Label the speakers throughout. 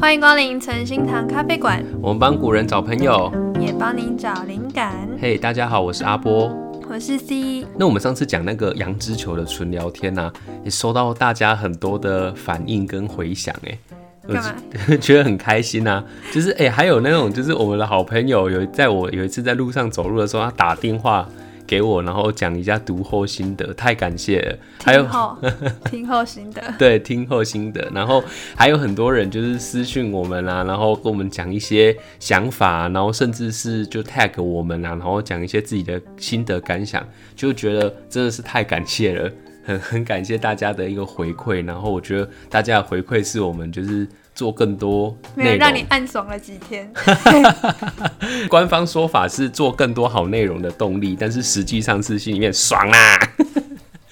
Speaker 1: 欢迎光临晨星堂咖啡馆。
Speaker 2: 我们帮古人找朋友，
Speaker 1: 也帮您找灵感。
Speaker 2: 嘿，hey, 大家好，我是阿波，
Speaker 1: 我是 C。
Speaker 2: 那我们上次讲那个羊脂球的纯聊天呢、啊，也收到大家很多的反应跟回响，哎，
Speaker 1: 干嘛？
Speaker 2: 觉得很开心啊。就是哎，还有那种，就是我们的好朋友有在我有一次在路上走路的时候，他打电话。给我，然后讲一下读后心得，太感谢了。
Speaker 1: 听后还有 听后心得，
Speaker 2: 对，听后心得。然后还有很多人就是私讯我们啊，然后跟我们讲一些想法，然后甚至是就 tag 我们啊，然后讲一些自己的心得感想，就觉得真的是太感谢了，很很感谢大家的一个回馈。然后我觉得大家的回馈是我们就是。做更多
Speaker 1: 没有让你暗爽了几天。
Speaker 2: 官方说法是做更多好内容的动力，但是实际上是心里面爽啦，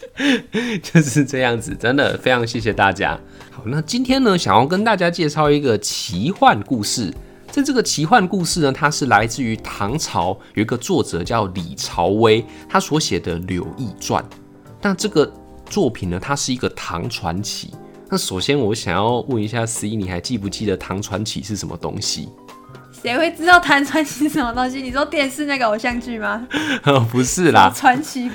Speaker 2: 就是这样子。真的非常谢谢大家。好，那今天呢，想要跟大家介绍一个奇幻故事。在这个奇幻故事呢，它是来自于唐朝有一个作者叫李朝威，他所写的《柳毅传》。那这个作品呢，它是一个唐传奇。那首先，我想要问一下 C，你还记不记得唐传奇是什么东西？
Speaker 1: 谁会知道唐传奇是什么东西？你说电视那个偶像剧吗？
Speaker 2: 不是啦，
Speaker 1: 传奇。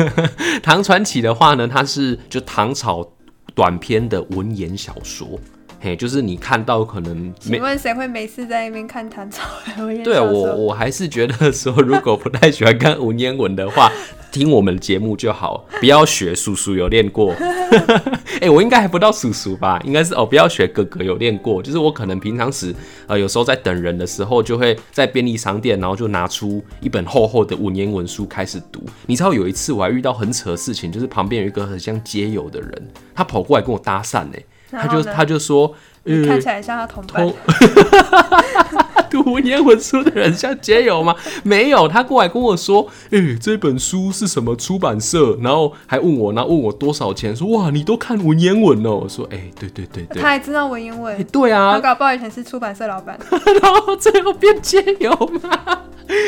Speaker 2: 唐传奇的话呢，它是就唐朝短篇的文言小说。嘿，就是你看到可能，
Speaker 1: 请问谁会每次在那边看唐朝的文言？
Speaker 2: 对啊，我我还是觉得说，如果不太喜欢看文言文的话。听我们节目就好，不要学叔叔有练过。哎、欸，我应该还不到叔叔吧？应该是哦，不要学哥哥有练过。就是我可能平常时呃，有时候在等人的时候，就会在便利商店，然后就拿出一本厚厚的文言文书开始读。你知道有一次我还遇到很扯的事情，就是旁边有一个很像街友的人，他跑过来跟我搭讪呢，他就他就说。
Speaker 1: 看起来像他同伴。
Speaker 2: 读文言文书的人像街友吗？没有，他过来跟我说：“哎、欸，这本书是什么出版社？”然后还问我，然后问我多少钱？说：“哇，你都看文言文哦。”我说：“哎、欸，对对对对。”
Speaker 1: 他还知道文言文？
Speaker 2: 欸、对啊，
Speaker 1: 他搞不好以前是出版社老板，
Speaker 2: 然后最后变街友吗？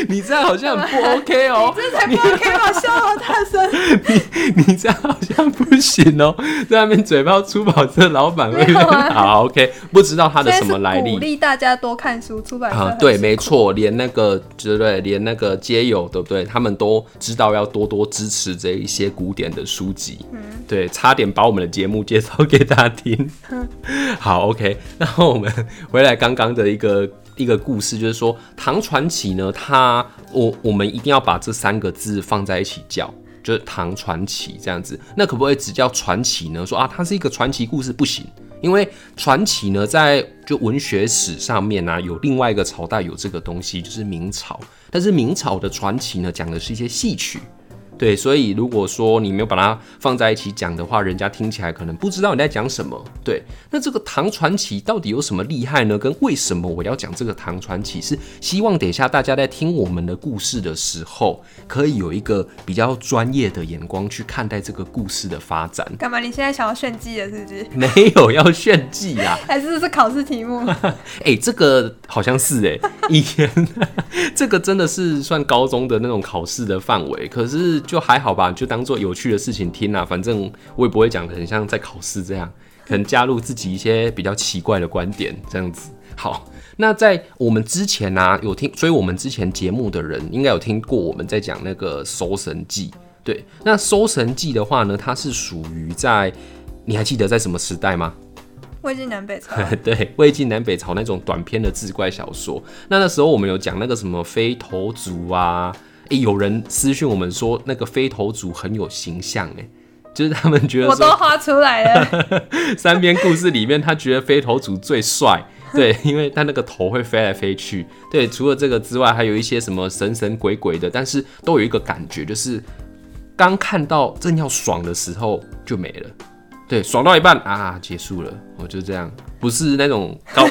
Speaker 2: 你这样好像很不 OK 哦，
Speaker 1: 你这才不 OK 吧？笑好大声！
Speaker 2: 你你这样好像不行哦，在那边嘴炮出版社老板会好 OK，不知道他的什么来历。
Speaker 1: 鼓励大家多看书，出版社
Speaker 2: 啊，对，没错，连那个对不对？连那个街友对不对？他们都知道要多多支持这一些古典的书籍。嗯，对，差点把我们的节目介绍给大家听。好 OK，然后我们回来刚刚的一个。一个故事就是说，唐传奇呢，它我我们一定要把这三个字放在一起叫，就是唐传奇这样子。那可不可以只叫传奇呢？说啊，它是一个传奇故事不行，因为传奇呢，在就文学史上面呢、有另外一个朝代有这个东西，就是明朝。但是明朝的传奇呢，讲的是一些戏曲。对，所以如果说你没有把它放在一起讲的话，人家听起来可能不知道你在讲什么。对，那这个唐传奇到底有什么厉害呢？跟为什么我要讲这个唐传奇？是希望等一下大家在听我们的故事的时候，可以有一个比较专业的眼光去看待这个故事的发展。
Speaker 1: 干嘛？你现在想要炫技了是不是？
Speaker 2: 没有要炫技啊，
Speaker 1: 还是是考试题目？
Speaker 2: 哎、欸，这个好像是哎、欸，以前 这个真的是算高中的那种考试的范围，可是。就还好吧，就当做有趣的事情听啊。反正我也不会讲的很像在考试这样，可能加入自己一些比较奇怪的观点这样子。好，那在我们之前呢、啊，有听，所以我们之前节目的人应该有听过我们在讲那个《搜神记》。对，那《搜神记》的话呢，它是属于在，你还记得在什么时代吗？
Speaker 1: 魏晋南北朝。
Speaker 2: 对，魏晋南北朝那种短篇的志怪小说。那那时候我们有讲那个什么飞头族啊。欸、有人私讯我们说，那个飞头族很有形象，哎，就是他们觉得
Speaker 1: 我都画出来了。
Speaker 2: 三篇故事里面，他觉得飞头族最帅，对，因为他那个头会飞来飞去。对，除了这个之外，还有一些什么神神鬼鬼的，但是都有一个感觉，就是刚看到正要爽的时候就没了。对，爽到一半啊，结束了，我就这样，不是那种高，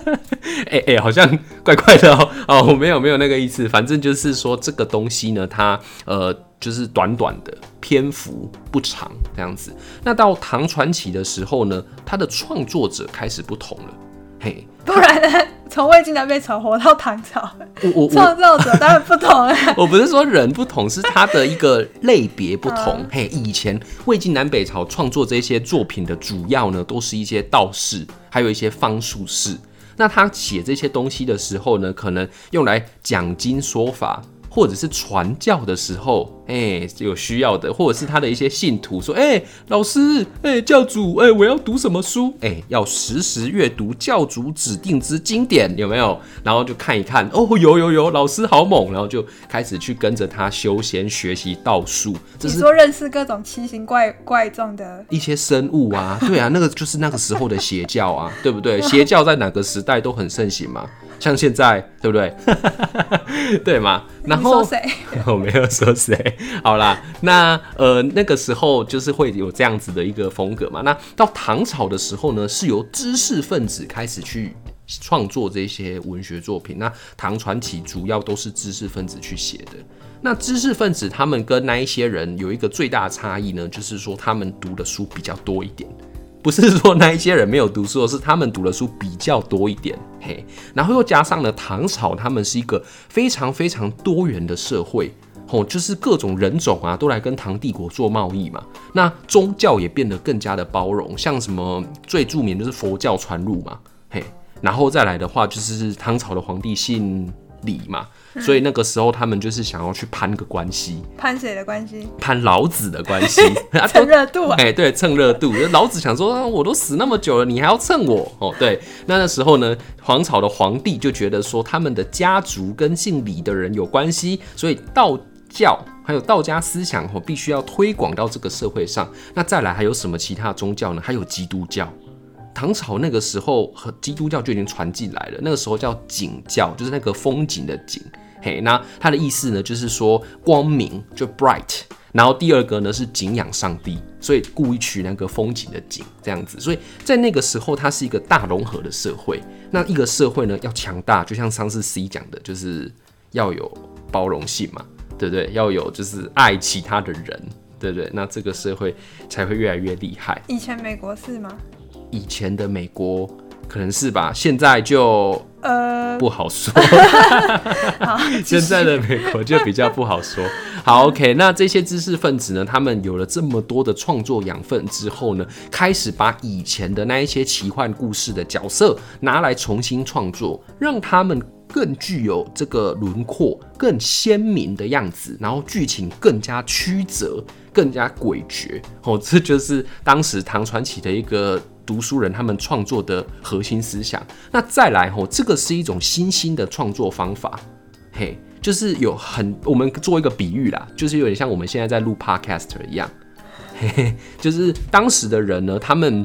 Speaker 2: 哎哎、欸欸，好像怪怪的哦哦，我没有没有那个意思，反正就是说这个东西呢，它呃就是短短的篇幅不长这样子。那到唐传奇的时候呢，它的创作者开始不同了，嘿，
Speaker 1: 不然呢？从魏晋南北朝活到唐朝，
Speaker 2: 我我
Speaker 1: 创造者当然不同啊。
Speaker 2: 我不是说人不同，是他的一个类别不同。嘿，以前魏晋南北朝创作这些作品的主要呢，都是一些道士，还有一些方术士。那他写这些东西的时候呢，可能用来讲经说法。或者是传教的时候，哎、欸，有需要的，或者是他的一些信徒说，哎、欸，老师，哎、欸，教主，哎、欸，我要读什么书？哎、欸，要时时阅读教主指定之经典，有没有？然后就看一看，哦，有有有，老师好猛，然后就开始去跟着他修仙学习道术。
Speaker 1: 你说认识各种奇形怪怪状的
Speaker 2: 一些生物啊？对啊，那个就是那个时候的邪教啊，对不对？邪教在哪个时代都很盛行嘛。像现在对不对？对嘛？然后 我没有说谁。好啦，那呃那个时候就是会有这样子的一个风格嘛。那到唐朝的时候呢，是由知识分子开始去创作这些文学作品。那唐传奇主要都是知识分子去写的。那知识分子他们跟那一些人有一个最大的差异呢，就是说他们读的书比较多一点。不是说那一些人没有读书，是他们读的书比较多一点，嘿，然后又加上了唐朝，他们是一个非常非常多元的社会，吼，就是各种人种啊都来跟唐帝国做贸易嘛，那宗教也变得更加的包容，像什么最著名就是佛教传入嘛，嘿，然后再来的话就是唐朝的皇帝姓李嘛。所以那个时候，他们就是想要去攀个关系，
Speaker 1: 攀谁的关系？
Speaker 2: 攀老子的关系，
Speaker 1: 蹭热度啊！
Speaker 2: 哎、欸，对，蹭热度。老子想说，我都死那么久了，你还要蹭我？哦，对。那那时候呢，皇朝的皇帝就觉得说，他们的家族跟姓李的人有关系，所以道教还有道家思想哦，必须要推广到这个社会上。那再来还有什么其他宗教呢？还有基督教。唐朝那个时候和基督教就已经传进来了，那个时候叫景教，就是那个风景的景。嘿，那它的意思呢，就是说光明就 bright，然后第二个呢是景仰上帝，所以故意取那个风景的景这样子。所以在那个时候，它是一个大融合的社会。那一个社会呢要强大，就像上次 C 讲的，就是要有包容性嘛，对不对？要有就是爱其他的人，对不对？那这个社会才会越来越厉害。
Speaker 1: 以前美国是吗？
Speaker 2: 以前的美国可能是吧，现在就呃不好说。
Speaker 1: 好，
Speaker 2: 现在的美国就比较不好说。好，OK，那这些知识分子呢，他们有了这么多的创作养分之后呢，开始把以前的那一些奇幻故事的角色拿来重新创作，让他们更具有这个轮廓、更鲜明的样子，然后剧情更加曲折、更加诡谲。哦，这就是当时唐传奇的一个。读书人他们创作的核心思想，那再来吼，这个是一种新兴的创作方法，嘿，就是有很，我们做一个比喻啦，就是有点像我们现在在录 Podcast 一样，嘿嘿，就是当时的人呢，他们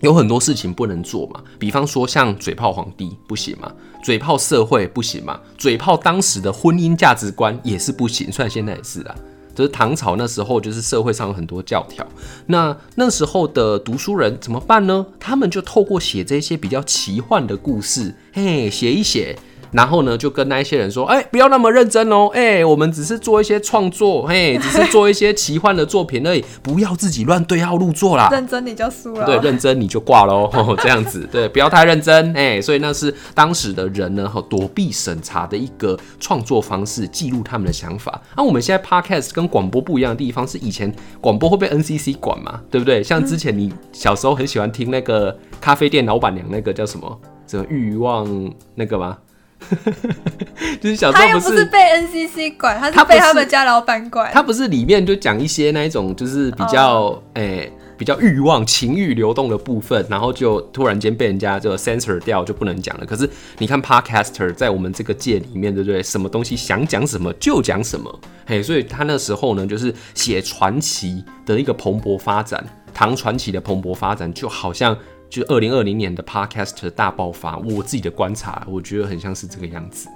Speaker 2: 有很多事情不能做嘛，比方说像嘴炮皇帝不行嘛，嘴炮社会不行嘛，嘴炮当时的婚姻价值观也是不行，虽然现在也是啦。就是唐朝那时候，就是社会上有很多教条。那那时候的读书人怎么办呢？他们就透过写这些比较奇幻的故事，嘿，写一写。然后呢，就跟那一些人说，哎、欸，不要那么认真哦，哎、欸，我们只是做一些创作，嘿，只是做一些奇幻的作品而已，不要自己乱对号入座啦。
Speaker 1: 认真你就输了，
Speaker 2: 对，认真你就挂喽，这样子，对，不要太认真，哎、欸，所以那是当时的人呢，躲避审查的一个创作方式，记录他们的想法。那、啊、我们现在 podcast 跟广播不一样的地方是，以前广播会被 NCC 管嘛，对不对？像之前你小时候很喜欢听那个咖啡店老板娘那个叫什么，什么欲望那个吗？就是小时候不是，他又不是被
Speaker 1: NCC 管，他是被他们家老板管。
Speaker 2: 他不是里面就讲一些那一种，就是比较诶、欸、比较欲望、情欲流动的部分，然后就突然间被人家就 censor 掉，就不能讲了。可是你看 Podcaster 在我们这个界里面，对不对？什么东西想讲什么就讲什么，嘿，所以他那时候呢，就是写传奇的一个蓬勃发展，唐传奇的蓬勃发展，就好像。就二零二零年的 Podcast 大爆发，我自己的观察，我觉得很像是这个样子。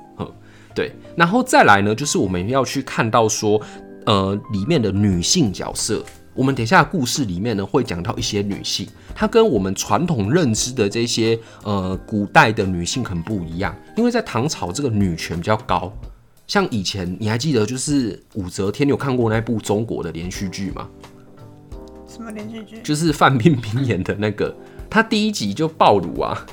Speaker 2: 对，然后再来呢，就是我们要去看到说，呃，里面的女性角色，我们等一下故事里面呢会讲到一些女性，她跟我们传统认知的这些呃古代的女性很不一样，因为在唐朝这个女权比较高，像以前你还记得就是武则天，你有看过那部中国的连续剧吗？
Speaker 1: 什么连续剧？
Speaker 2: 就是范冰冰演的那个。他第一集就暴乳啊，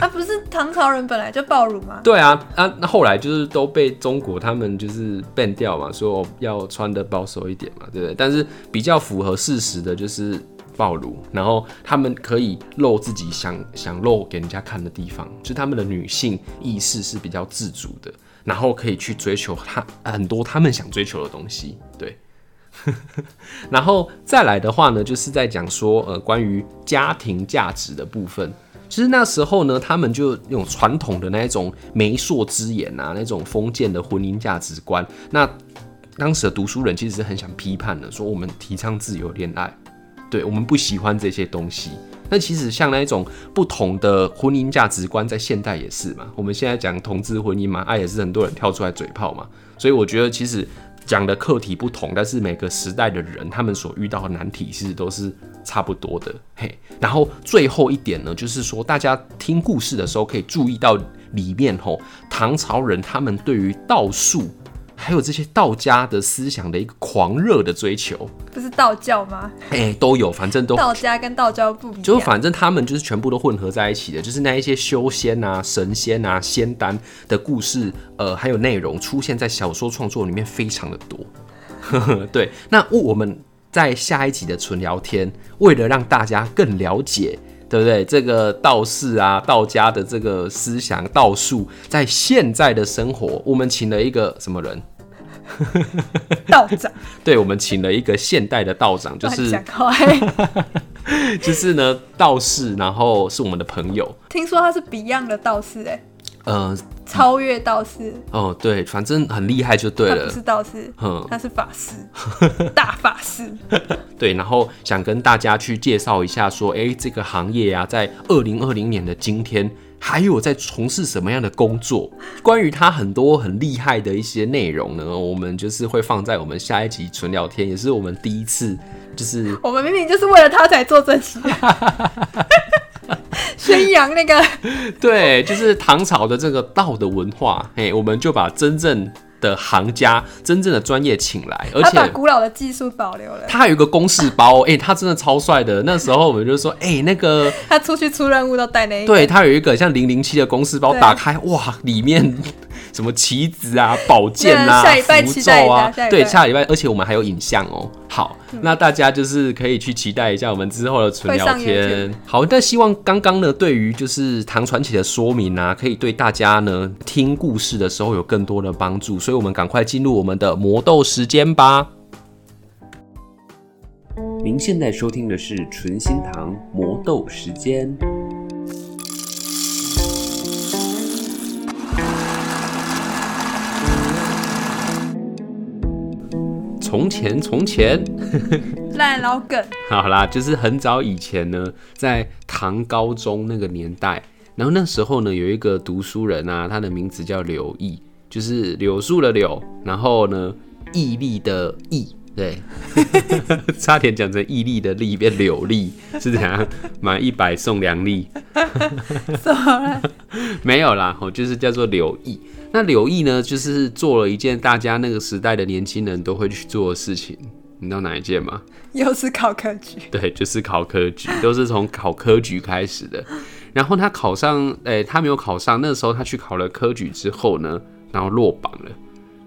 Speaker 1: 啊，不是唐朝人本来就暴乳吗？
Speaker 2: 对啊，啊，那后来就是都被中国他们就是 ban 掉嘛，说要穿的保守一点嘛，对不对？但是比较符合事实的就是暴乳，然后他们可以露自己想想露给人家看的地方，就是他们的女性意识是比较自主的，然后可以去追求他很多他们想追求的东西，对。然后再来的话呢，就是在讲说，呃，关于家庭价值的部分。其实那时候呢，他们就用传统的那一种媒妁之言啊，那种封建的婚姻价值观。那当时的读书人其实是很想批判的，说我们提倡自由恋爱，对，我们不喜欢这些东西。那其实像那一种不同的婚姻价值观，在现代也是嘛。我们现在讲同志婚姻嘛，爱也是很多人跳出来嘴炮嘛。所以我觉得其实。讲的课题不同，但是每个时代的人，他们所遇到的难题其实都是差不多的。嘿，然后最后一点呢，就是说大家听故事的时候可以注意到里面吼，唐朝人他们对于道术。还有这些道家的思想的一个狂热的追求，
Speaker 1: 不是道教吗？
Speaker 2: 哎、欸，都有，反正都
Speaker 1: 道家跟道教不一样，
Speaker 2: 就反正他们就是全部都混合在一起的，就是那一些修仙啊、神仙啊、仙丹的故事，呃，还有内容出现在小说创作里面非常的多。对，那我们在下一集的纯聊天，为了让大家更了解。对不对？这个道士啊，道家的这个思想道术，在现在的生活，我们请了一个什么人？
Speaker 1: 道长。
Speaker 2: 对，我们请了一个现代的道长，就是 就是呢，道士，然后是我们的朋友。
Speaker 1: 听说他是 Beyond 的道士，哎。
Speaker 2: 呃，
Speaker 1: 超越道士
Speaker 2: 哦，对，反正很厉害就对了。
Speaker 1: 他不是道士，嗯，他是法师，大法师。
Speaker 2: 对，然后想跟大家去介绍一下，说，哎，这个行业啊，在二零二零年的今天，还有在从事什么样的工作？关于他很多很厉害的一些内容呢，我们就是会放在我们下一集纯聊天，也是我们第一次，就是
Speaker 1: 我们明明就是为了他才做这期。宣扬那个，
Speaker 2: 对，就是唐朝的这个道的文化，哎，我们就把真正的行家、真正的专业请来，而且
Speaker 1: 把古老的技术保留了。
Speaker 2: 他还有一个公式包，哎，他真的超帅的。那时候我们就说，哎，那个
Speaker 1: 他出去出任务都带那
Speaker 2: 对，他有一个像零零七的公式包，打开哇，里面。什么棋子啊、宝剑啊、符咒啊，对，下礼拜，而且我们还有影像哦。好，嗯、那大家就是可以去期待一下我们之后的纯聊天。好，但希望刚刚呢，对于就是唐传奇的说明啊，可以对大家呢听故事的时候有更多的帮助。所以，我们赶快进入我们的魔豆时间吧。您现在收听的是纯心堂魔豆时间。从前，从前，
Speaker 1: 烂老梗。
Speaker 2: 好啦，就是很早以前呢，在唐高宗那个年代，然后那时候呢，有一个读书人啊，他的名字叫柳毅，就是柳树的柳，然后呢，毅力的毅，对，差点讲成毅力的力变柳力，是怎样，买一百送两粒？没有啦，我就是叫做柳毅。那柳毅呢，就是做了一件大家那个时代的年轻人都会去做的事情，你知道哪一件吗？
Speaker 1: 又是考科举。
Speaker 2: 对，就是考科举，都是从考科举开始的。然后他考上，哎、欸，他没有考上。那时候他去考了科举之后呢，然后落榜了。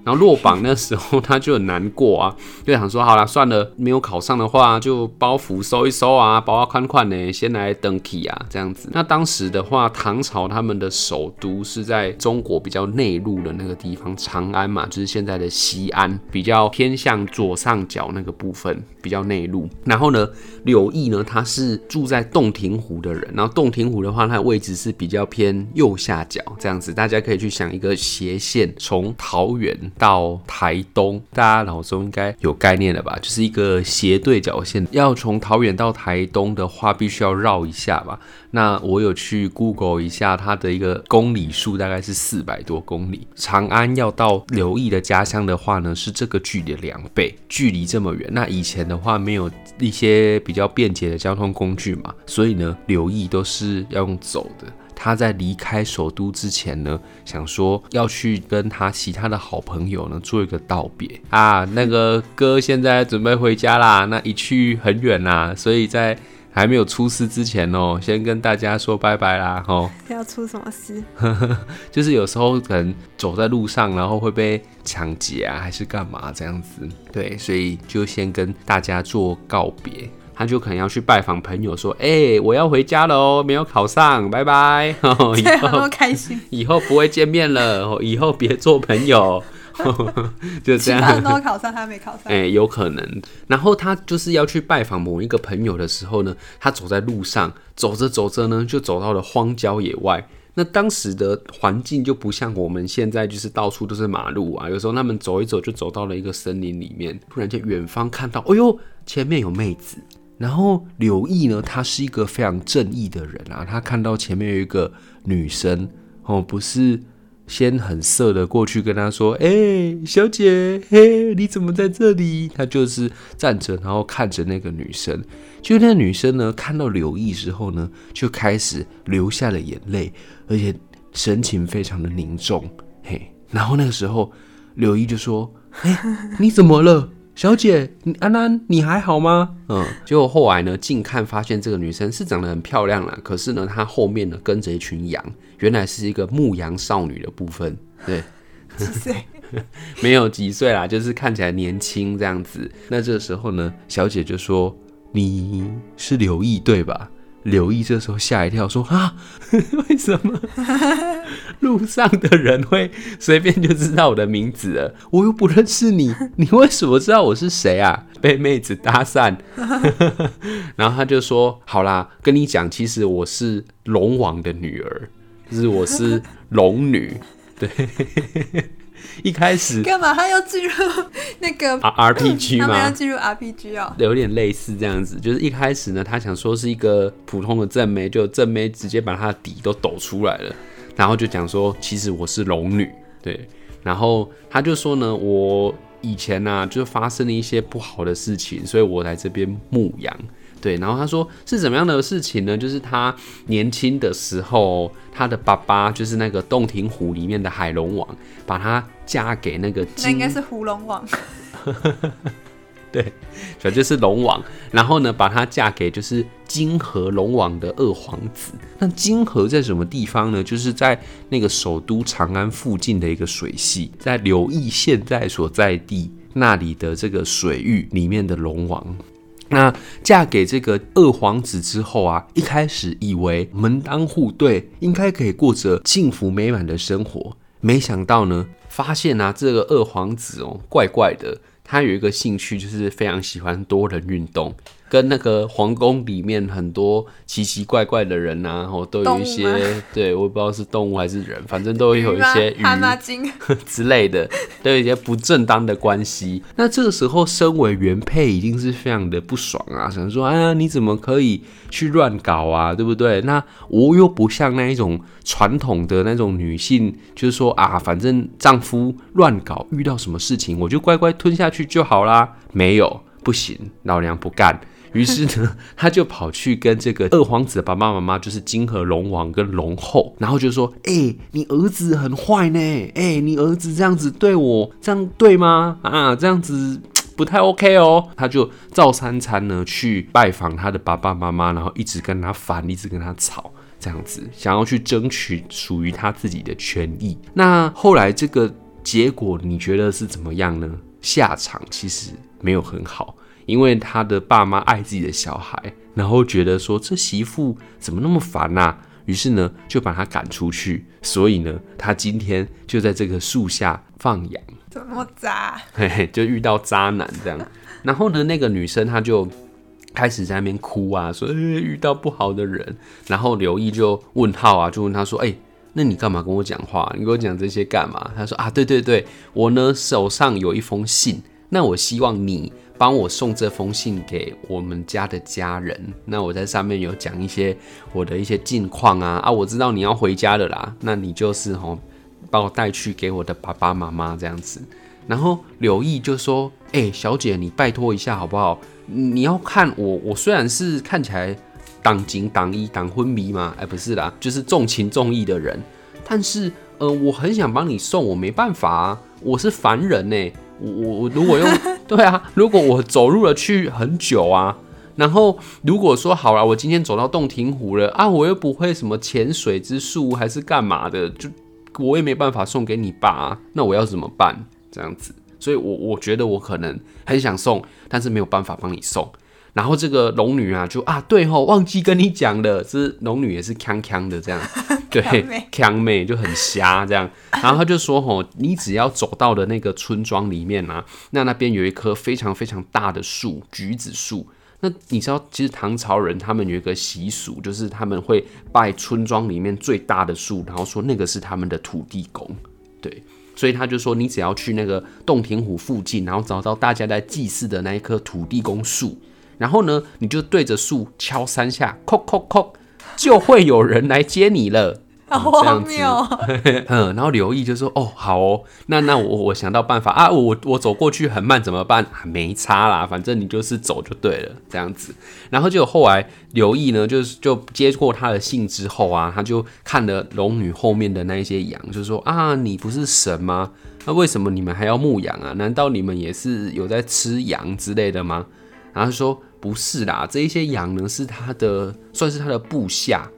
Speaker 2: 然后落榜那时候他就很难过啊，就想说好了算了，没有考上的话就包袱收一收啊，包包宽宽呢，先来登记啊这样子。那当时的话，唐朝他们的首都是在中国比较内陆的那个地方，长安嘛，就是现在的西安，比较偏向左上角那个部分，比较内陆。然后呢，柳毅呢，他是住在洞庭湖的人，然后洞庭湖的话，它的位置是比较偏右下角这样子，大家可以去想一个斜线，从桃园。到台东，大家脑中应该有概念了吧？就是一个斜对角线，要从桃园到台东的话，必须要绕一下吧。那我有去 Google 一下，它的一个公里数大概是四百多公里。长安要到刘毅的家乡的话呢，是这个距离的两倍，距离这么远。那以前的话，没有一些比较便捷的交通工具嘛，所以呢，刘毅都是要用走的。他在离开首都之前呢，想说要去跟他其他的好朋友呢做一个道别啊。那个哥现在准备回家啦，那一去很远啦，所以在还没有出事之前哦，先跟大家说拜拜啦，吼。
Speaker 1: 要出什么事？
Speaker 2: 就是有时候可能走在路上，然后会被抢劫啊，还是干嘛这样子？对，所以就先跟大家做告别。他就可能要去拜访朋友，说：“哎、欸，我要回家了哦，没有考上，拜拜。” 以后
Speaker 1: 开心，
Speaker 2: 以后不会见面了，以后别做朋友，就这样。他
Speaker 1: 人都考上，他没考上。哎、
Speaker 2: 欸，有可能。然后他就是要去拜访某一个朋友的时候呢，他走在路上，走着走着呢，就走到了荒郊野外。那当时的环境就不像我们现在，就是到处都是马路啊。有时候他们走一走，就走到了一个森林里面，突然间远方看到，哎呦，前面有妹子。然后柳毅呢，他是一个非常正义的人啊。他看到前面有一个女生哦，不是先很色的过去跟他说：“哎、小姐，嘿，你怎么在这里？”他就是站着，然后看着那个女生。就那女生呢，看到柳毅之后呢，就开始流下了眼泪，而且神情非常的凝重。嘿，然后那个时候柳毅就说：“哎、你怎么了？”小姐，安安，你还好吗？嗯，结果后来呢，近看发现这个女生是长得很漂亮啦，可是呢，她后面呢跟着一群羊，原来是一个牧羊少女的部分。对，
Speaker 1: 几岁？
Speaker 2: 没有几岁啦，就是看起来年轻这样子。那这个时候呢，小姐就说：“你是刘毅对吧？”刘毅这时候吓一跳，说：“啊，为什么 路上的人会随便就知道我的名字？我又不认识你，你为什么知道我是谁啊？”被妹子搭讪，然后他就说：“好啦，跟你讲，其实我是龙王的女儿，就是我是龙女。”对。一开始
Speaker 1: 干嘛？他要进入那个
Speaker 2: RPG 吗？
Speaker 1: 他们要进入 RPG 哦，
Speaker 2: 有点类似这样子。就是一开始呢，他想说是一个普通的正妹，就正妹直接把他的底都抖出来了，然后就讲说，其实我是龙女，对。然后他就说呢，我以前呢、啊、就发生了一些不好的事情，所以我来这边牧羊。对，然后他说是怎么样的事情呢？就是他年轻的时候，他的爸爸就是那个洞庭湖里面的海龙王，把他嫁给那个，
Speaker 1: 那应该是湖龙王。
Speaker 2: 对，反正就是龙王。然后呢，把他嫁给就是金河龙王的二皇子。那金河在什么地方呢？就是在那个首都长安附近的一个水系，在刘毅现在所在地那里的这个水域里面的龙王。那嫁给这个二皇子之后啊，一开始以为门当户对，应该可以过着幸福美满的生活，没想到呢，发现啊，这个二皇子哦，怪怪的，他有一个兴趣，就是非常喜欢多人运动。跟那个皇宫里面很多奇奇怪怪的人呐、啊，然后都有一些，对，我也不知道是动物还是人，反正都有一些 鱼 之类的，都有一些不正当的关系。那这个时候，身为原配一定是非常的不爽啊，想说，哎呀，你怎么可以去乱搞啊，对不对？那我又不像那一种传统的那种女性，就是说啊，反正丈夫乱搞，遇到什么事情我就乖乖吞下去就好啦。没有，不行，老娘不干。于是呢，他就跑去跟这个二皇子的爸爸妈妈，就是金河龙王跟龙后，然后就说：“哎、你儿子很坏呢，哎、你儿子这样子对我，这样对吗？啊，这样子不太 OK 哦。”他就照三餐呢去拜访他的爸爸妈妈，然后一直跟他烦，一直跟他吵，这样子想要去争取属于他自己的权益。那后来这个结果你觉得是怎么样呢？下场其实没有很好。因为他的爸妈爱自己的小孩，然后觉得说这媳妇怎么那么烦呐、啊，于是呢就把他赶出去。所以呢，他今天就在这个树下放羊。
Speaker 1: 怎么渣？
Speaker 2: 嘿嘿，就遇到渣男这样。然后呢，那个女生她就开始在那边哭啊，说、欸、遇到不好的人。然后刘毅就问号啊，就问他说：“哎、欸，那你干嘛跟我讲话？你跟我讲这些干嘛？”他说：“啊，对对对，我呢手上有一封信，那我希望你。”帮我送这封信给我们家的家人。那我在上面有讲一些我的一些近况啊啊，我知道你要回家了啦。那你就是吼，帮我带去给我的爸爸妈妈这样子。然后柳毅就说：“哎、小姐，你拜托一下好不好？你要看我，我虽然是看起来当金当义当昏迷嘛，哎，不是啦，就是重情重义的人。但是呃，我很想帮你送，我没办法啊，我是凡人呢。我我如果用。”对啊，如果我走路了去很久啊，然后如果说好了，我今天走到洞庭湖了啊，我又不会什么潜水之术还是干嘛的，就我也没办法送给你爸啊，那我要怎么办？这样子，所以我我觉得我可能很想送，但是没有办法帮你送。然后这个龙女啊，就啊对吼，忘记跟你讲了，这龙女也是锵锵的这样，对，锵妹就很瞎这样。然后他就说吼，你只要走到的那个村庄里面啊，那那边有一棵非常非常大的树，橘子树。那你知道，其实唐朝人他们有一个习俗，就是他们会拜村庄里面最大的树，然后说那个是他们的土地公，对。所以他就说，你只要去那个洞庭湖附近，然后找到大家在祭祀的那一棵土地公树。然后呢，你就对着树敲三下，叩叩叩，就会有人来接你了。
Speaker 1: 好荒谬！
Speaker 2: 嗯，然后刘毅就说：“哦，好哦，那那我我想到办法啊，我我走过去很慢怎么办？啊，没差啦，反正你就是走就对了，这样子。然后就后来刘毅呢，就是就接过他的信之后啊，他就看了龙女后面的那一些羊，就说啊，你不是神吗？那为什么你们还要牧羊啊？难道你们也是有在吃羊之类的吗？然后说。”不是啦，这一些羊呢是他的，算是他的部下。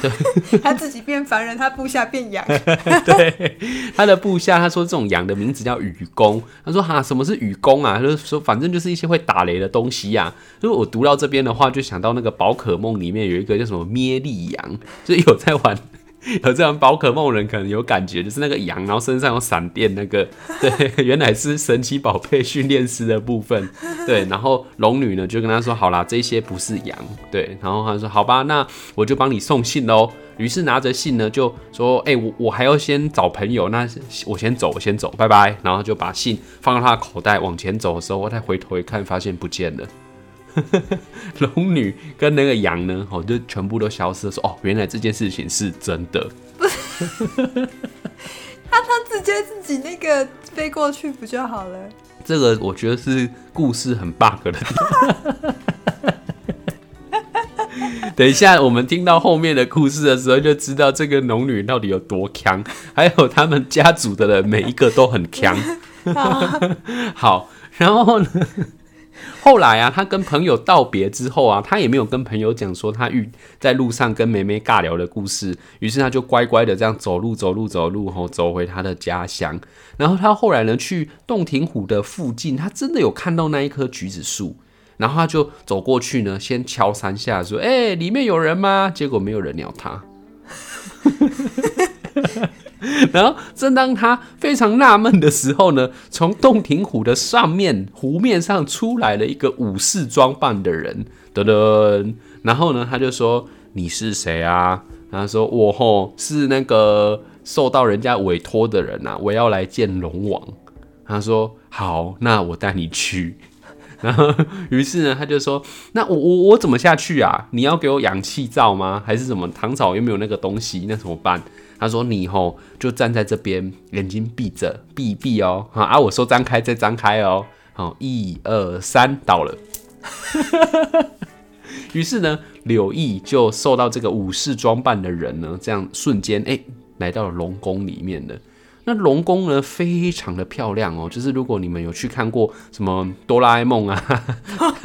Speaker 2: 对，
Speaker 1: 他自己变凡人，他部下变羊。
Speaker 2: 对，他的部下，他说这种羊的名字叫雨公。他说哈，什么是雨公啊？他就说反正就是一些会打雷的东西呀、啊。如果我读到这边的话，就想到那个宝可梦里面有一个叫什么咩利羊，就是有在玩。有这样宝可梦人可能有感觉，就是那个羊，然后身上有闪电，那个 对，原来是神奇宝贝训练师的部分。对，然后龙女呢就跟他说：“好啦，这些不是羊。”对，然后他说：“好吧，那我就帮你送信喽。”于是拿着信呢就说：“哎、欸，我我还要先找朋友，那我先走，我先走，拜拜。”然后就把信放到他的口袋，往前走的时候，我再回头一看，发现不见了。龙女跟那个羊呢，哦，就全部都消失了。说哦，原来这件事情是真的。
Speaker 1: 他他直接自己那个飞过去不就好了？
Speaker 2: 这个我觉得是故事很 bug 的地方。等一下，我们听到后面的故事的时候，就知道这个龙女到底有多强，还有他们家族的人每一个都很强。好，然后呢？后来啊，他跟朋友道别之后啊，他也没有跟朋友讲说他遇在路上跟妹妹尬聊的故事，于是他就乖乖的这样走路走路走路，吼，走回他的家乡。然后他后来呢，去洞庭湖的附近，他真的有看到那一棵橘子树，然后他就走过去呢，先敲三下说：“哎、里面有人吗？”结果没有人鸟他。然后，正当他非常纳闷的时候呢，从洞庭湖的上面湖面上出来了一个武士装扮的人，噔噔。然后呢，他就说：“你是谁啊？”他说：“我吼是那个受到人家委托的人啊，我要来见龙王。”他说：“好，那我带你去。” 然后，于是呢，他就说：“那我我我怎么下去啊？你要给我氧气罩吗？还是什么？唐朝又没有那个东西，那怎么办？”他说：“你吼就站在这边，眼睛闭着，闭一闭哦。好啊，我说张开再张开哦。好，一二三，到了。于是呢，柳毅就受到这个武士装扮的人呢，这样瞬间哎，来到了龙宫里面了。那龙宫呢，非常的漂亮哦。就是如果你们有去看过什么哆啦 A 梦啊、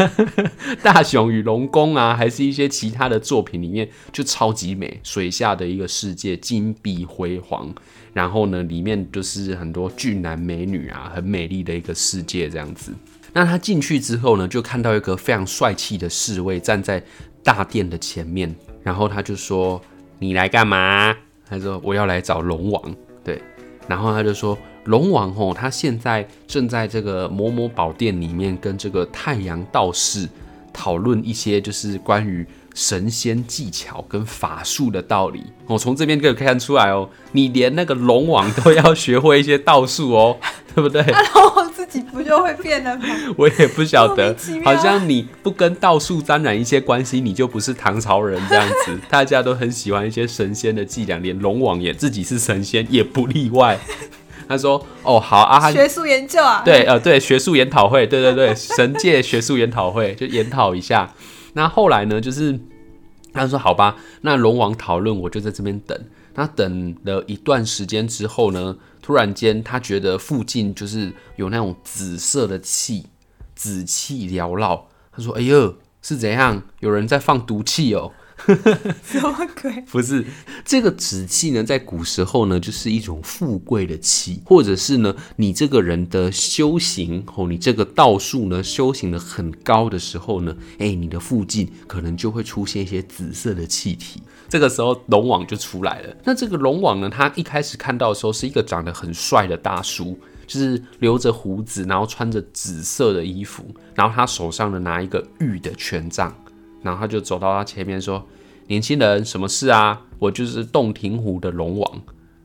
Speaker 2: 大雄与龙宫啊，还是一些其他的作品里面，就超级美，水下的一个世界，金碧辉煌。然后呢，里面就是很多俊男美女啊，很美丽的一个世界这样子。那他进去之后呢，就看到一个非常帅气的侍卫站在大殿的前面，然后他就说：“你来干嘛？”他说：“我要来找龙王。”然后他就说：“龙王吼，他现在正在这个某某宝殿里面，跟这个太阳道士讨论一些就是关于神仙技巧跟法术的道理。我从这边可以看出来哦，你连那个龙王都要学会一些道术哦，对不对？那
Speaker 1: 龙王自己不就会变了吗？
Speaker 2: 我也不晓得，好像你不跟道术沾染一些关系，你就不是唐朝人这样子。大家都很喜欢一些神仙的伎俩，连龙王也自己是神仙，也不例外。他说：“哦，好啊，
Speaker 1: 学术研究啊，
Speaker 2: 对，呃，对，学术研讨会，对对对，神界学术研讨会就研讨一下。那后来呢，就是他说好吧，那龙王讨论，我就在这边等。那等了一段时间之后呢，突然间他觉得附近就是有那种紫色的气，紫气缭绕。他说：哎呦，是怎样？有人在放毒气哦？
Speaker 1: 什么鬼？
Speaker 2: 不是这个紫气呢，在古时候呢，就是一种富贵的气，或者是呢，你这个人的修行哦，你这个道术呢，修行的很高的时候呢，哎，你的附近可能就会出现一些紫色的气体。这个时候龙王就出来了。那这个龙王呢，他一开始看到的时候是一个长得很帅的大叔，就是留着胡子，然后穿着紫色的衣服，然后他手上呢拿一个玉的权杖。然后他就走到他前面说：“年轻人，什么事啊？我就是洞庭湖的龙王，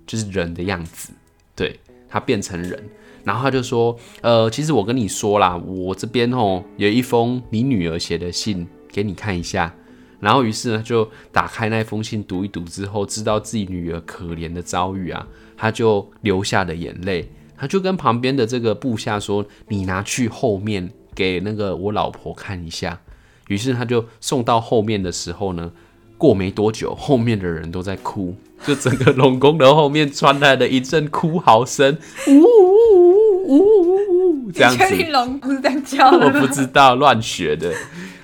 Speaker 2: 就是人的样子。对，他变成人，然后他就说：呃，其实我跟你说啦，我这边哦有一封你女儿写的信给你看一下。然后于是呢就打开那封信读一读之后，知道自己女儿可怜的遭遇啊，他就流下了眼泪。他就跟旁边的这个部下说：你拿去后面给那个我老婆看一下。”于是他就送到后面的时候呢，过没多久，后面的人都在哭，就整个龙宫的后面传来了一阵哭嚎声，呜呜呜呜呜呜，这样子。
Speaker 1: 确定龙不是这样叫的？
Speaker 2: 我不知道，乱学的。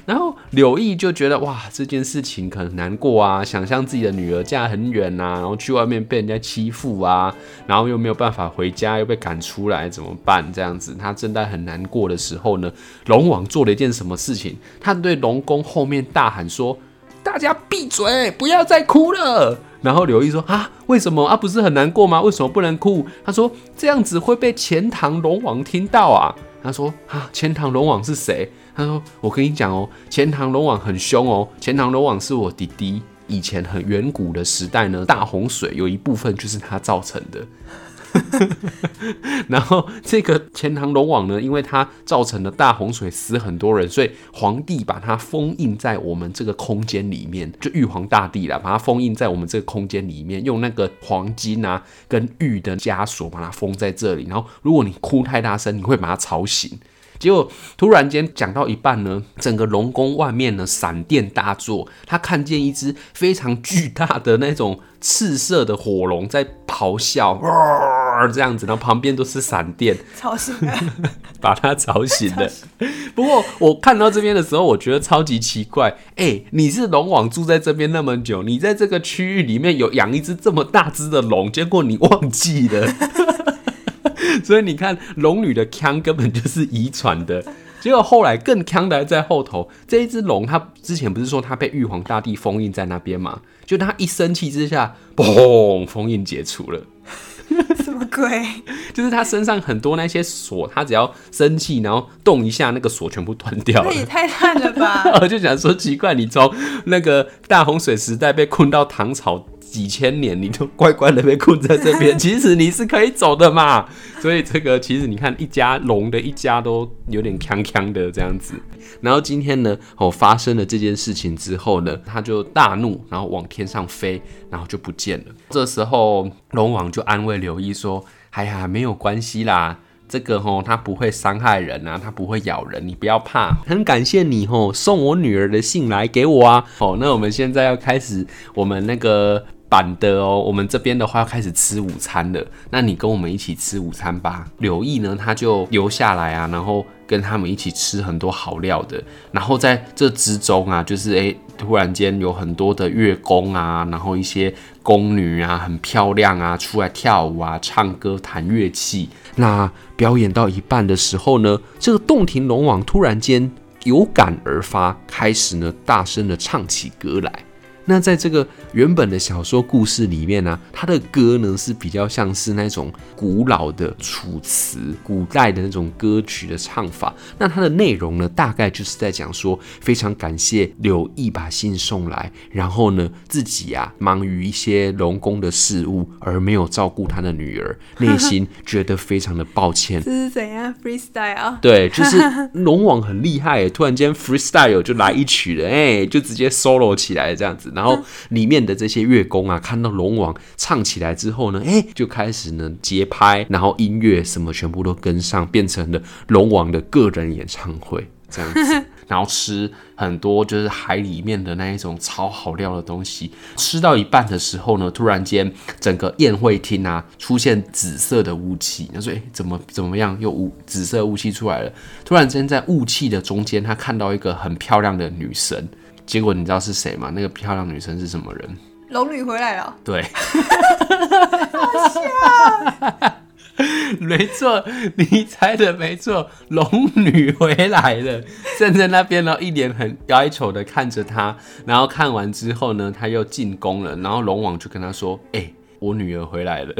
Speaker 2: 然后柳毅就觉得哇，这件事情可能难过啊，想象自己的女儿嫁很远呐、啊，然后去外面被人家欺负啊，然后又没有办法回家，又被赶出来，怎么办？这样子，他正在很难过的时候呢，龙王做了一件什么事情？他对龙宫后面大喊说：“大家闭嘴，不要再哭了。”然后柳毅说：“啊，为什么啊？不是很难过吗？为什么不能哭？”他说：“这样子会被钱塘龙王听到啊。”他说：“啊，钱塘龙王是谁？”他说：“我跟你讲哦，钱塘龙王很凶哦。钱塘龙王是我弟弟，以前很远古的时代呢，大洪水有一部分就是他造成的。然后这个钱塘龙王呢，因为他造成了大洪水，死很多人，所以皇帝把他封印在我们这个空间里面，就玉皇大帝啦，把他封印在我们这个空间里面，用那个黄金啊跟玉的枷锁把它封在这里。然后如果你哭太大声，你会把他吵醒。”结果突然间讲到一半呢，整个龙宫外面呢闪电大作，他看见一只非常巨大的那种赤色的火龙在咆哮，哇，这样子，然后旁边都是闪电，
Speaker 1: 吵醒了，
Speaker 2: 把他吵醒了。不过我看到这边的时候，我觉得超级奇怪，哎、欸，你是龙王住在这边那么久，你在这个区域里面有养一只这么大只的龙，结果你忘记了。所以你看，龙女的腔根本就是遗传的。结果后来更腔的还在后头。这一只龙，它之前不是说它被玉皇大帝封印在那边吗？就它一生气之下，嘣，封印解除了。
Speaker 1: 什么鬼？
Speaker 2: 就是它身上很多那些锁，它只要生气，然后动一下，那个锁全部断掉了。
Speaker 1: 这也太烂了吧！
Speaker 2: 我就想说，奇怪，你从那个大洪水时代被困到唐朝。几千年，你就乖乖的被困在这边。其实你是可以走的嘛。所以这个其实你看，一家龙的一家都有点锵锵的这样子。然后今天呢，哦，发生了这件事情之后呢，他就大怒，然后往天上飞，然后就不见了。这时候龙王就安慰刘毅说：“哎呀，没有关系啦，这个吼它不会伤害人啊，它不会咬人，你不要怕。很感谢你吼送我女儿的信来给我啊。好，那我们现在要开始我们那个。”板的哦，我们这边的话要开始吃午餐了，那你跟我们一起吃午餐吧。柳毅呢，他就留下来啊，然后跟他们一起吃很多好料的。然后在这之中啊，就是诶，突然间有很多的乐工啊，然后一些宫女啊，很漂亮啊，出来跳舞啊，唱歌，弹乐器。那表演到一半的时候呢，这个洞庭龙王突然间有感而发，开始呢大声的唱起歌来。那在这个原本的小说故事里面呢、啊，他的歌呢是比较像是那种古老的楚辞，古代的那种歌曲的唱法。那它的内容呢，大概就是在讲说，非常感谢柳毅把信送来，然后呢自己啊忙于一些龙宫的事务，而没有照顾他的女儿，内心觉得非常的抱歉。
Speaker 1: 这是怎样 freestyle？
Speaker 2: 对，就是龙王很厉害，突然间 freestyle 就来一曲了，哎，就直接 solo 起来这样子。然后里面的这些乐工啊，看到龙王唱起来之后呢，哎，就开始呢节拍，然后音乐什么全部都跟上，变成了龙王的个人演唱会。这样子，然后吃很多就是海里面的那一种超好料的东西。吃到一半的时候呢，突然间整个宴会厅啊出现紫色的雾气。他说：“哎，怎么怎么样？又雾紫色雾气出来了。”突然间在雾气的中间，他看到一个很漂亮的女神。结果你知道是谁吗？那个漂亮女生是什么人？
Speaker 1: 龙女回来了。
Speaker 2: 对。
Speaker 1: 好笑。
Speaker 2: 没错，你猜的没错，龙女回来了，站在那边，然后一脸很哀愁的看着他，然后看完之后呢，他又进宫了，然后龙王就跟他说：“哎、欸，我女儿回来了。”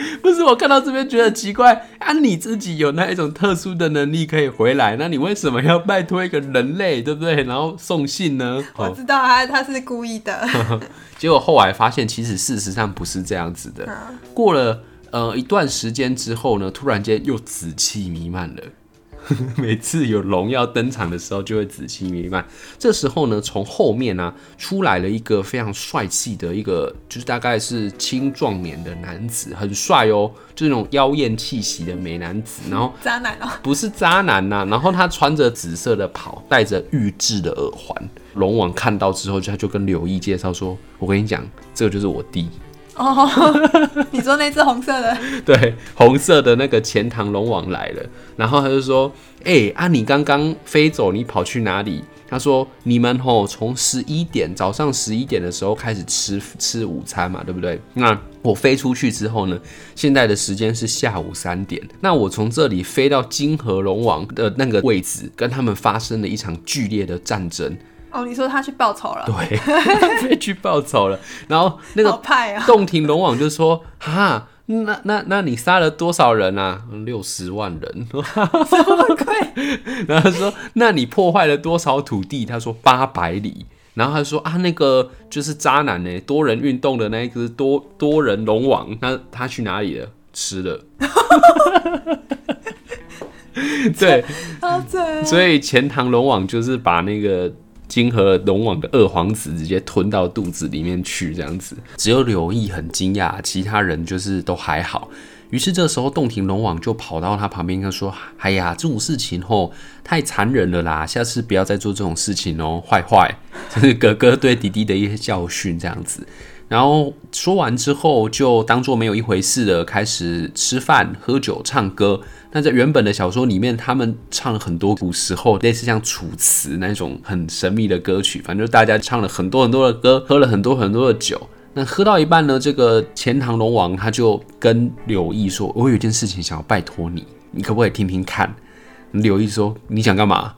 Speaker 2: 不是，我看到这边觉得奇怪啊，你自己有那一种特殊的能力可以回来，那你为什么要拜托一个人类，对不对？然后送信呢？
Speaker 1: 我知道他他是故意的，
Speaker 2: 结果后来发现，其实事实上不是这样子的，过了。呃，一段时间之后呢，突然间又紫气弥漫了。每次有龙要登场的时候，就会紫气弥漫。这时候呢，从后面呢、啊、出来了一个非常帅气的一个，就是大概是青壮年的男子，很帅哦，就是那种妖艳气息的美男子。然后
Speaker 1: 渣男哦，
Speaker 2: 不是渣男呐、啊。然后他穿着紫色的袍，戴着玉制的耳环。龙王看到之后，他就跟刘毅介绍说：“我跟你讲，这个就是我弟。”
Speaker 1: 哦，你说那只红色的？
Speaker 2: 对，红色的那个钱塘龙王来了，然后他就说：“哎、啊，你刚刚飞走，你跑去哪里？”他说：“你们吼从十一点早上十一点的时候开始吃吃午餐嘛，对不对？那我飞出去之后呢，现在的时间是下午三点，那我从这里飞到金河龙王的那个位置，跟他们发生了一场剧烈的战争。”
Speaker 1: 哦，你说他去报仇了？
Speaker 2: 对，他去报仇了。然后那个洞庭龙王就说：“哈，那那那你杀了多少人啊？六十万人，这么
Speaker 1: 贵。
Speaker 2: 然后他说：那你破坏了多少土地？他说八百里。然后他说：啊，那个就是渣男呢，多人运动的那一只多多人龙王，那他去哪里了？吃了。
Speaker 1: 对，
Speaker 2: 所以钱塘龙王就是把那个。金河龙王的二皇子直接吞到肚子里面去，这样子，只有柳毅很惊讶，其他人就是都还好。于是这时候洞庭龙王就跑到他旁边，他说：“哎呀，这种事情吼太残忍了啦，下次不要再做这种事情哦，坏坏，这是哥哥对弟弟的一些教训，这样子。”然后说完之后，就当做没有一回事的，开始吃饭、喝酒、唱歌。那在原本的小说里面，他们唱了很多古时候类似像楚辞那种很神秘的歌曲，反正就大家唱了很多很多的歌，喝了很多很多的酒。那喝到一半呢，这个钱塘龙王他就跟柳毅说：“我有件事情想要拜托你，你可不可以听听看？”柳毅说：“你想干嘛？”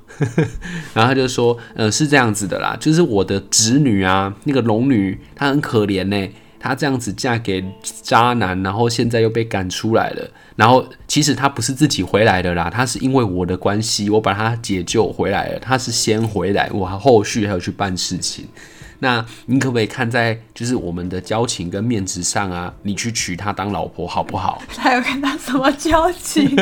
Speaker 2: 然后他就说：“呃，是这样子的啦，就是我的侄女啊，那个龙女，她很可怜呢。她这样子嫁给渣男，然后现在又被赶出来了。然后其实她不是自己回来的啦，她是因为我的关系，我把她解救回来了。她是先回来，我后续还要去办事情。”那你可不可以看在就是我们的交情跟面子上啊？你去娶她当老婆好不好？
Speaker 1: 他有跟他什么交情？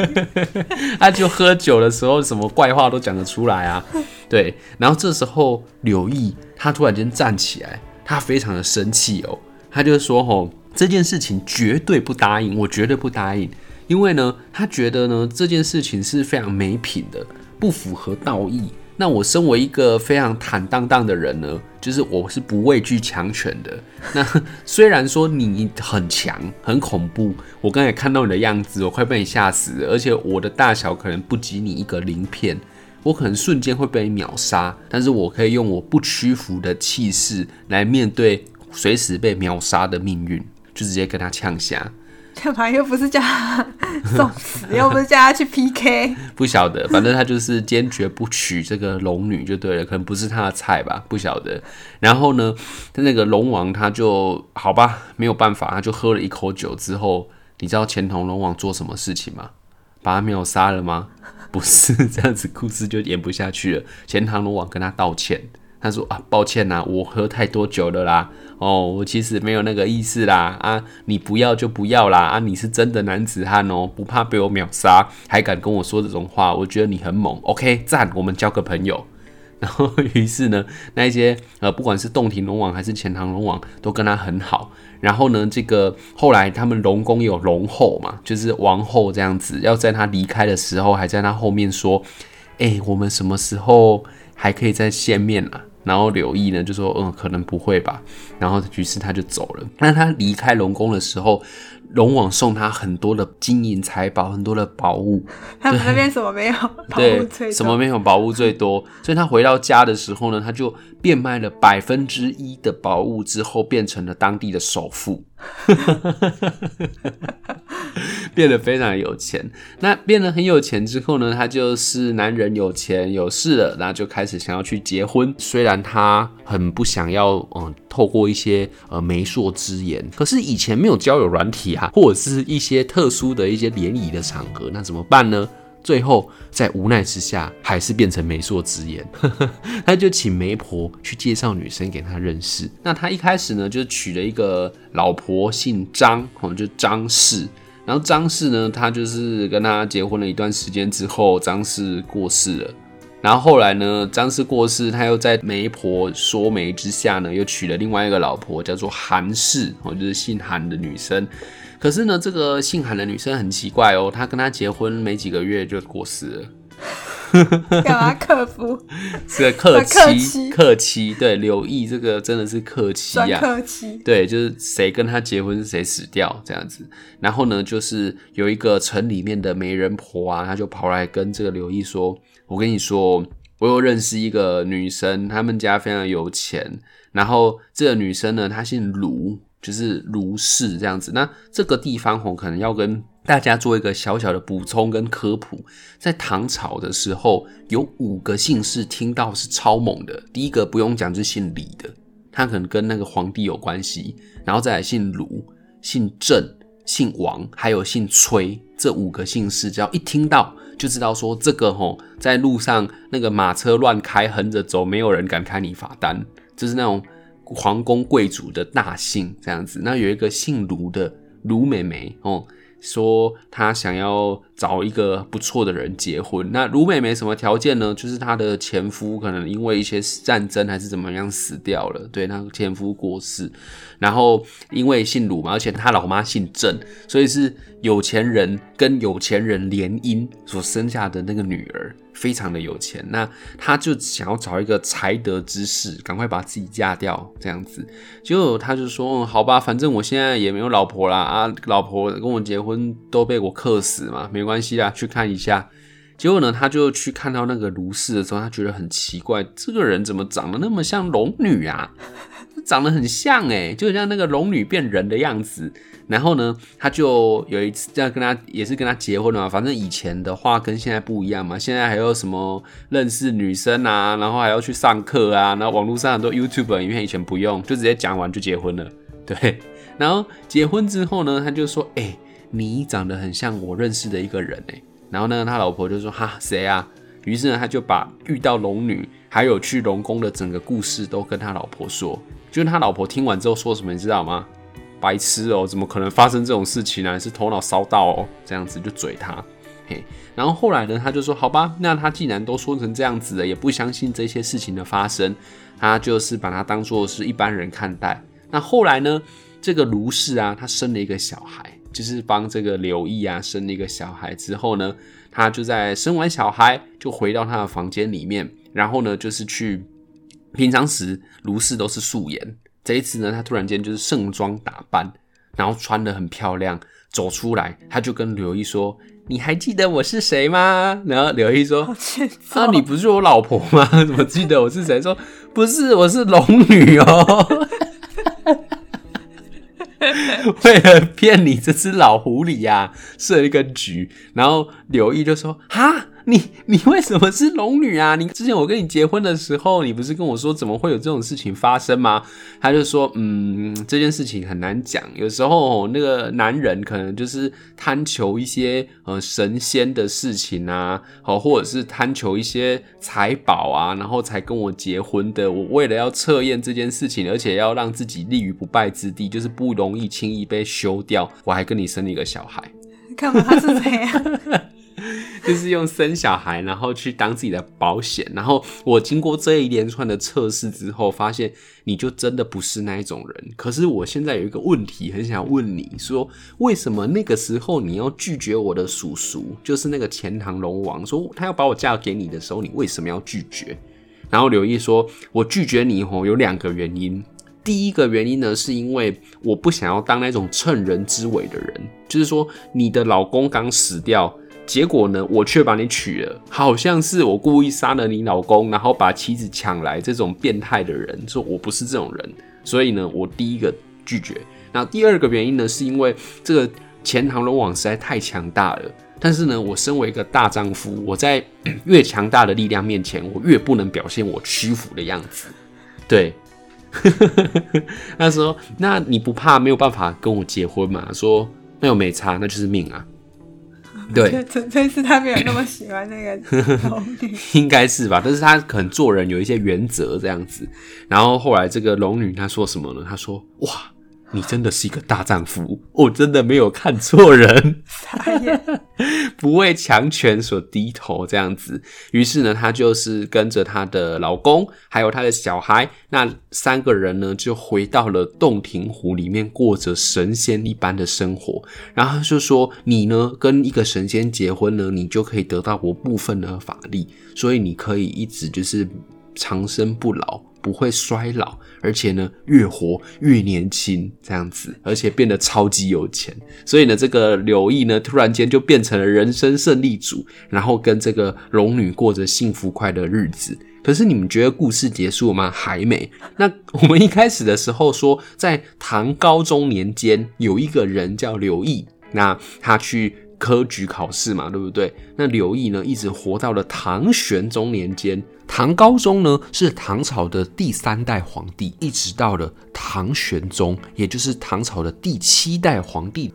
Speaker 2: 他就喝酒的时候什么怪话都讲得出来啊。对，然后这时候柳毅他突然间站起来，他非常的生气哦，他就说：“吼，这件事情绝对不答应，我绝对不答应，因为呢，他觉得呢这件事情是非常没品的，不符合道义。”那我身为一个非常坦荡荡的人呢，就是我是不畏惧强权的。那虽然说你很强很恐怖，我刚才看到你的样子，我快被你吓死了，而且我的大小可能不及你一个鳞片，我可能瞬间会被你秒杀。但是我可以用我不屈服的气势来面对随时被秒杀的命运，就直接跟他呛下。
Speaker 1: 干嘛又不是叫他 送死，又不是叫他去 PK？
Speaker 2: 不晓得，反正他就是坚决不娶这个龙女就对了，可能不是他的菜吧，不晓得。然后呢，他那个龙王他就好吧，没有办法，他就喝了一口酒之后，你知道钱塘龙王做什么事情吗？把他秒杀了吗？不是这样子，故事就演不下去了。钱塘龙王跟他道歉。他说啊，抱歉呐，我喝太多酒了啦。哦，我其实没有那个意思啦。啊，你不要就不要啦。啊，你是真的男子汉哦，不怕被我秒杀，还敢跟我说这种话，我觉得你很猛。OK，赞，我们交个朋友。然后于是呢，那一些呃，不管是洞庭龙王还是钱塘龙王，都跟他很好。然后呢，这个后来他们龙宫有龙后嘛，就是王后这样子，要在他离开的时候，还在他后面说。哎、我们什么时候还可以再见面啊？”然后柳毅呢就说：“嗯，可能不会吧。”然后于是他就走了。那他离开龙宫的时候，龙王送他很多的金银财宝，很多的宝物。
Speaker 1: 他们那边什么没有？宝物最多。
Speaker 2: 什么没有？宝物最多。所以他回到家的时候呢，他就变卖了百分之一的宝物之后，变成了当地的首富。变得非常有钱。那变得很有钱之后呢，他就是男人有钱有势了，然后就开始想要去结婚。虽然他很不想要，嗯，透过一些呃媒妁之言，可是以前没有交友软体啊，或者是一些特殊的一些联谊的场合，那怎么办呢？最后在无奈之下，还是变成媒妁之言，他就请媒婆去介绍女生给他认识。那他一开始呢，就娶了一个老婆，姓张，哦，就张氏。然后张氏呢，他就是跟他结婚了一段时间之后，张氏过世了。然后后来呢，张氏过世，他又在媒婆说媒之下呢，又娶了另外一个老婆，叫做韩氏，哦，就是姓韩的女生。可是呢，这个姓韩的女生很奇怪哦，她跟他结婚没几个月就过世了。
Speaker 1: 干嘛克夫？
Speaker 2: 是个克妻，克妻。对，刘毅这个真的是克妻呀，
Speaker 1: 克妻。
Speaker 2: 对，就是谁跟他结婚谁死掉这样子。然后呢，就是有一个城里面的媒人婆啊，她就跑来跟这个刘毅说：“我跟你说，我有认识一个女生，他们家非常有钱。然后这个女生呢，她姓卢，就是卢氏这样子。那这个地方我可能要跟。”大家做一个小小的补充跟科普，在唐朝的时候，有五个姓氏听到是超猛的。第一个不用讲，就是姓李的，他可能跟那个皇帝有关系。然后再来姓卢、姓郑、姓王，还有姓崔，这五个姓氏，只要一听到就知道说这个吼，在路上那个马车乱开，横着走，没有人敢开你罚单，就是那种皇宫贵族的大姓这样子。那有一个姓卢的卢妹妹哦。说她想要找一个不错的人结婚，那卢美没什么条件呢？就是她的前夫可能因为一些战争还是怎么样死掉了，对，她前夫过世，然后因为姓卢嘛，而且她老妈姓郑，所以是有钱人跟有钱人联姻所生下的那个女儿。非常的有钱，那他就想要找一个才德之士，赶快把自己嫁掉，这样子。结果他就说：“嗯，好吧，反正我现在也没有老婆啦，啊，老婆跟我结婚都被我克死嘛，没关系啦，去看一下。”结果呢，他就去看到那个卢氏的时候，他觉得很奇怪，这个人怎么长得那么像龙女啊？长得很像诶，就像那个龙女变人的样子。然后呢，他就有一次要跟他，也是跟他结婚了嘛。反正以前的话跟现在不一样嘛，现在还有什么认识女生啊，然后还要去上课啊，然后网络上很多 YouTube 影片，以前不用，就直接讲完就结婚了。对，然后结婚之后呢，他就说：“哎、你长得很像我认识的一个人哎。”然后呢，他老婆就说：“哈，谁啊？”于是呢，他就把遇到龙女还有去龙宫的整个故事都跟他老婆说。就是他老婆听完之后说什么，你知道吗？白痴哦，怎么可能发生这种事情呢？是头脑烧到哦，这样子就嘴他，嘿。然后后来呢，他就说好吧，那他既然都说成这样子了，也不相信这些事情的发生，他就是把他当做是一般人看待。那后来呢，这个卢氏啊，他生了一个小孩，就是帮这个刘毅啊生了一个小孩之后呢，他就在生完小孩就回到他的房间里面，然后呢，就是去平常时卢氏都是素颜。这一次呢，他突然间就是盛装打扮，然后穿得很漂亮，走出来，他就跟刘毅说：“你还记得我是谁吗？”然后刘毅说：“啊，你不是我老婆吗？怎么记得我是谁？”说：“不是，我是龙女哦。”为了骗你这只老狐狸呀，设一个局。然后柳毅就说：“哈。”你你为什么是龙女啊？你之前我跟你结婚的时候，你不是跟我说怎么会有这种事情发生吗？他就说，嗯，这件事情很难讲。有时候那个男人可能就是贪求一些呃神仙的事情啊，好，或者是贪求一些财宝啊，然后才跟我结婚的。我为了要测验这件事情，而且要让自己立于不败之地，就是不容易轻易被休掉，我还跟你生了一个小孩。
Speaker 1: 干嘛？是这样？
Speaker 2: 就是用生小孩，然后去当自己的保险。然后我经过这一连串的测试之后，发现你就真的不是那一种人。可是我现在有一个问题，很想问你说，为什么那个时候你要拒绝我的叔叔，就是那个钱塘龙王，说他要把我嫁给你的时候，你为什么要拒绝？然后刘毅说，我拒绝你吼有两个原因。第一个原因呢，是因为我不想要当那种趁人之危的人，就是说你的老公刚死掉，结果呢，我却把你娶了，好像是我故意杀了你老公，然后把妻子抢来这种变态的人，说我不是这种人，所以呢，我第一个拒绝。那第二个原因呢，是因为这个钱塘龙王实在太强大了，但是呢，我身为一个大丈夫，我在越强大的力量面前，我越不能表现我屈服的样子，对。他说：“那你不怕没有办法跟我结婚吗？”说：“那又没差，那就是命啊。”对，
Speaker 1: 纯粹是他没有那么喜欢那个 龙女，
Speaker 2: 应该是吧？但是他可能做人有一些原则这样子。然后后来这个龙女她说什么呢？她说：“哇。”你真的是一个大丈夫，我真的没有看错人，不为强权所低头这样子。于是呢，她就是跟着她的老公，还有她的小孩，那三个人呢，就回到了洞庭湖里面，过着神仙一般的生活。然后就说：“你呢，跟一个神仙结婚呢，你就可以得到我部分的法力，所以你可以一直就是长生不老。”不会衰老，而且呢，越活越年轻，这样子，而且变得超级有钱。所以呢，这个刘毅呢，突然间就变成了人生胜利组，然后跟这个龙女过着幸福快乐日子。可是你们觉得故事结束吗？还没。那我们一开始的时候说，在唐高宗年间，有一个人叫刘毅，那他去。科举考试嘛，对不对？那刘毅呢，一直活到了唐玄宗年间。唐高宗呢，是唐朝的第三代皇帝，一直到了唐玄宗，也就是唐朝的第七代皇帝。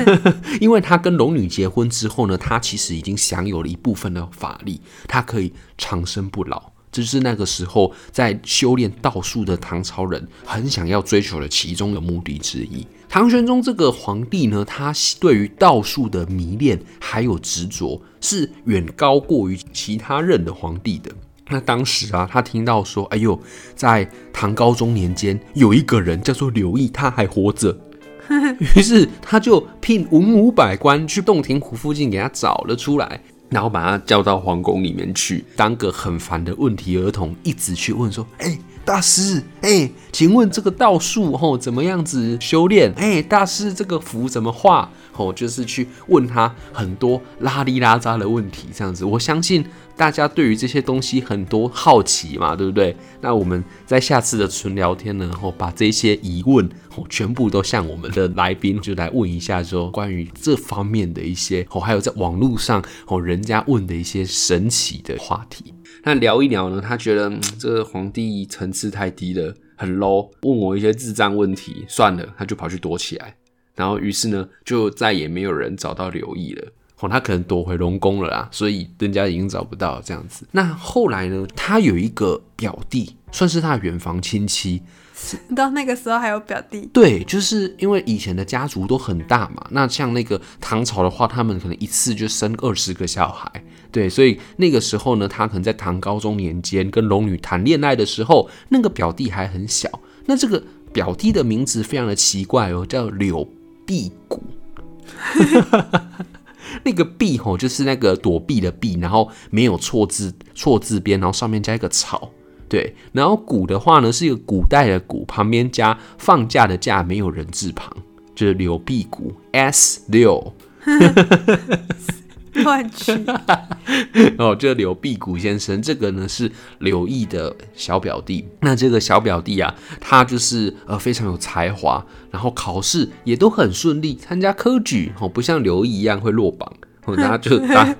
Speaker 2: 因为他跟龙女结婚之后呢，他其实已经享有了一部分的法力，他可以长生不老。这是那个时候在修炼道术的唐朝人很想要追求的其中的目的之一。唐玄宗这个皇帝呢，他对于道术的迷恋还有执着是远高过于其他任的皇帝的。那当时啊，他听到说，哎呦，在唐高宗年间有一个人叫做刘毅，他还活着，于是他就聘文武百官去洞庭湖附近给他找了出来。然后把他叫到皇宫里面去，当个很烦的问题儿童，一直去问说：“哎，大师，哎，请问这个道术吼怎么样子修炼？哎，大师这个符怎么画？吼，就是去问他很多拉里拉扎的问题，这样子，我相信。”大家对于这些东西很多好奇嘛，对不对？那我们在下次的纯聊天呢，然后把这些疑问哦，全部都向我们的来宾就来问一下，说关于这方面的一些哦，还有在网络上哦，人家问的一些神奇的话题。那聊一聊呢，他觉得这个皇帝层次太低了，很 low，问我一些智障问题，算了，他就跑去躲起来。然后于是呢，就再也没有人找到刘毅了。哦，他可能躲回龙宫了啦，所以人家已经找不到这样子。那后来呢？他有一个表弟，算是他的远房亲戚。
Speaker 1: 到那个时候还有表弟？
Speaker 2: 对，就是因为以前的家族都很大嘛。那像那个唐朝的话，他们可能一次就生二十个小孩。对，所以那个时候呢，他可能在唐高宗年间跟龙女谈恋爱的时候，那个表弟还很小。那这个表弟的名字非常的奇怪哦，叫柳辟古。那个避吼就是那个躲避的避，然后没有错字错字边，然后上面加一个草，对，然后古的话呢是一个古代的古，旁边加放假的假，没有人字旁，就是柳碧古 S 六。
Speaker 1: 乱去
Speaker 2: 哦，这刘辟古先生，这个呢是刘毅的小表弟。那这个小表弟啊，他就是呃非常有才华，然后考试也都很顺利，参加科举哦，不像刘毅一样会落榜，哦，大家就当。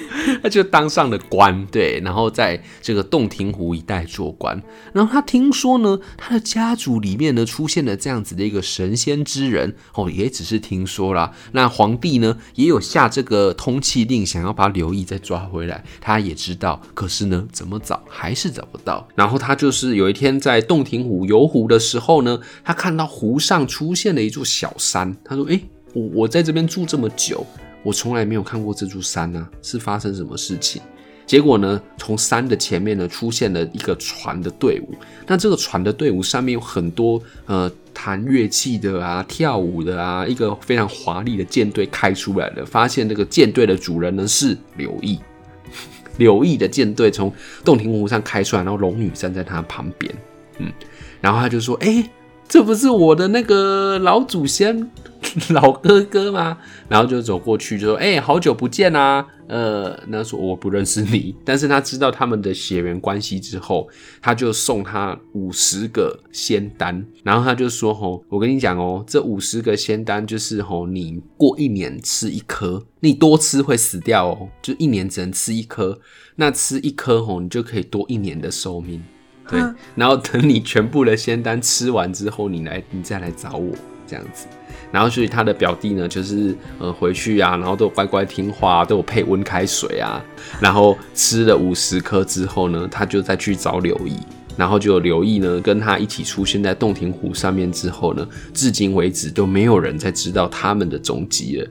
Speaker 2: 他就当上了官，对，然后在这个洞庭湖一带做官。然后他听说呢，他的家族里面呢出现了这样子的一个神仙之人，哦，也只是听说啦。那皇帝呢也有下这个通缉令，想要把刘毅再抓回来。他也知道，可是呢，怎么找还是找不到。然后他就是有一天在洞庭湖游湖的时候呢，他看到湖上出现了一座小山。他说：“诶，我我在这边住这么久。”我从来没有看过这座山啊，是发生什么事情？”结果呢，从山的前面呢，出现了一个船的队伍。那这个船的队伍上面有很多呃弹乐器的啊、跳舞的啊，一个非常华丽的舰队开出来了。发现这个舰队的主人呢是柳毅，柳毅的舰队从洞庭湖上开出来，然后龙女站在他旁边，嗯，然后他就说：“哎、这不是我的那个老祖先。”老哥哥吗？然后就走过去就说：“哎、好久不见啊！”呃，那说我不认识你，但是他知道他们的血缘关系之后，他就送他五十个仙丹，然后他就说：“吼，我跟你讲哦，这五十个仙丹就是吼，你过一年吃一颗，你多吃会死掉哦，就一年只能吃一颗，那吃一颗吼，你就可以多一年的寿命。对，然后等你全部的仙丹吃完之后，你来，你再来找我，这样子。”然后所以他的表弟呢，就是呃回去啊，然后都乖乖听话，都有配温开水啊。然后吃了五十颗之后呢，他就再去找柳毅，然后就有柳毅呢跟他一起出现在洞庭湖上面之后呢，至今为止都没有人再知道他们的踪迹了。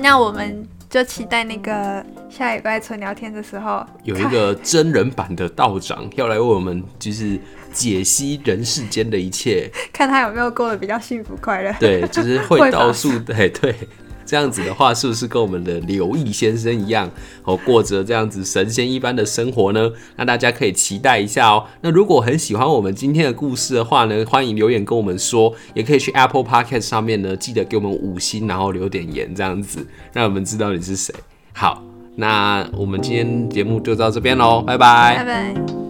Speaker 1: 那我们就期待那个下礼拜纯聊天的时候，
Speaker 2: 有一个真人版的道长要来为我们，就是解析人世间的一切，
Speaker 1: 看他有没有过得比较幸福快乐。
Speaker 2: 对，就是会道术，对对。这样子的话，是不是跟我们的柳毅先生一样，哦，过着这样子神仙一般的生活呢？那大家可以期待一下哦。那如果很喜欢我们今天的故事的话呢，欢迎留言跟我们说，也可以去 Apple Podcast 上面呢，记得给我们五星，然后留点言，这样子让我们知道你是谁。好，那我们今天节目就到这边喽，拜拜，
Speaker 1: 拜拜。